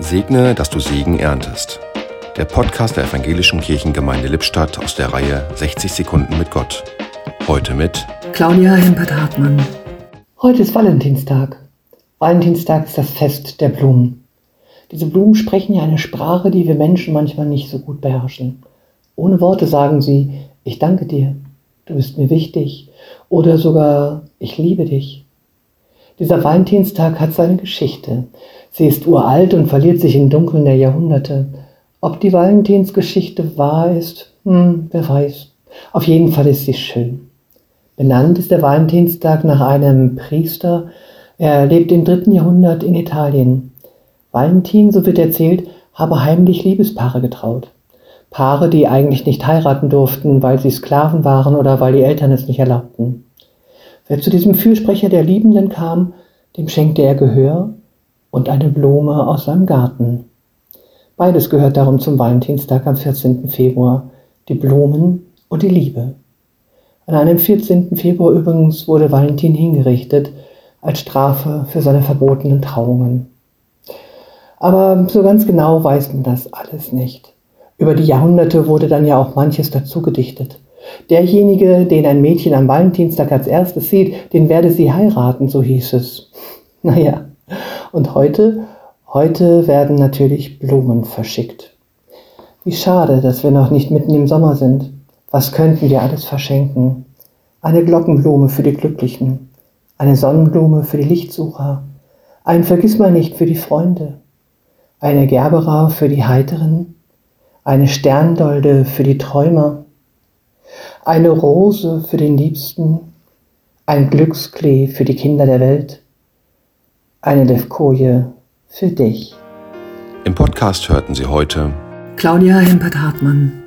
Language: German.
Segne, dass du Segen erntest. Der Podcast der Evangelischen Kirchengemeinde Lippstadt aus der Reihe 60 Sekunden mit Gott. Heute mit Claudia Hempert-Hartmann. Heute ist Valentinstag. Valentinstag ist das Fest der Blumen. Diese Blumen sprechen ja eine Sprache, die wir Menschen manchmal nicht so gut beherrschen. Ohne Worte sagen sie, ich danke dir, du bist mir wichtig oder sogar, ich liebe dich. Dieser Valentinstag hat seine Geschichte. Sie ist uralt und verliert sich im Dunkeln der Jahrhunderte. Ob die Valentinsgeschichte wahr ist, hm, wer weiß. Auf jeden Fall ist sie schön. Benannt ist der Valentinstag nach einem Priester. Er lebt im dritten Jahrhundert in Italien. Valentin, so wird erzählt, habe heimlich Liebespaare getraut. Paare, die eigentlich nicht heiraten durften, weil sie Sklaven waren oder weil die Eltern es nicht erlaubten. Wer zu diesem Fürsprecher der Liebenden kam, dem schenkte er Gehör und eine Blume aus seinem Garten. Beides gehört darum zum Valentinstag am 14. Februar, die Blumen und die Liebe. An einem 14. Februar übrigens wurde Valentin hingerichtet als Strafe für seine verbotenen Trauungen. Aber so ganz genau weiß man das alles nicht. Über die Jahrhunderte wurde dann ja auch manches dazu gedichtet. Derjenige, den ein Mädchen am Valentinstag als erstes sieht, den werde sie heiraten, so hieß es. Naja, und heute, heute werden natürlich Blumen verschickt. Wie schade, dass wir noch nicht mitten im Sommer sind. Was könnten wir alles verschenken? Eine Glockenblume für die Glücklichen, eine Sonnenblume für die Lichtsucher, ein Vergissmeinnicht für die Freunde, eine Gerbera für die Heiteren, eine Sterndolde für die Träumer, eine Rose für den Liebsten, ein Glücksklee für die Kinder der Welt, eine Levkoje für dich. Im Podcast hörten Sie heute Claudia Hempert-Hartmann.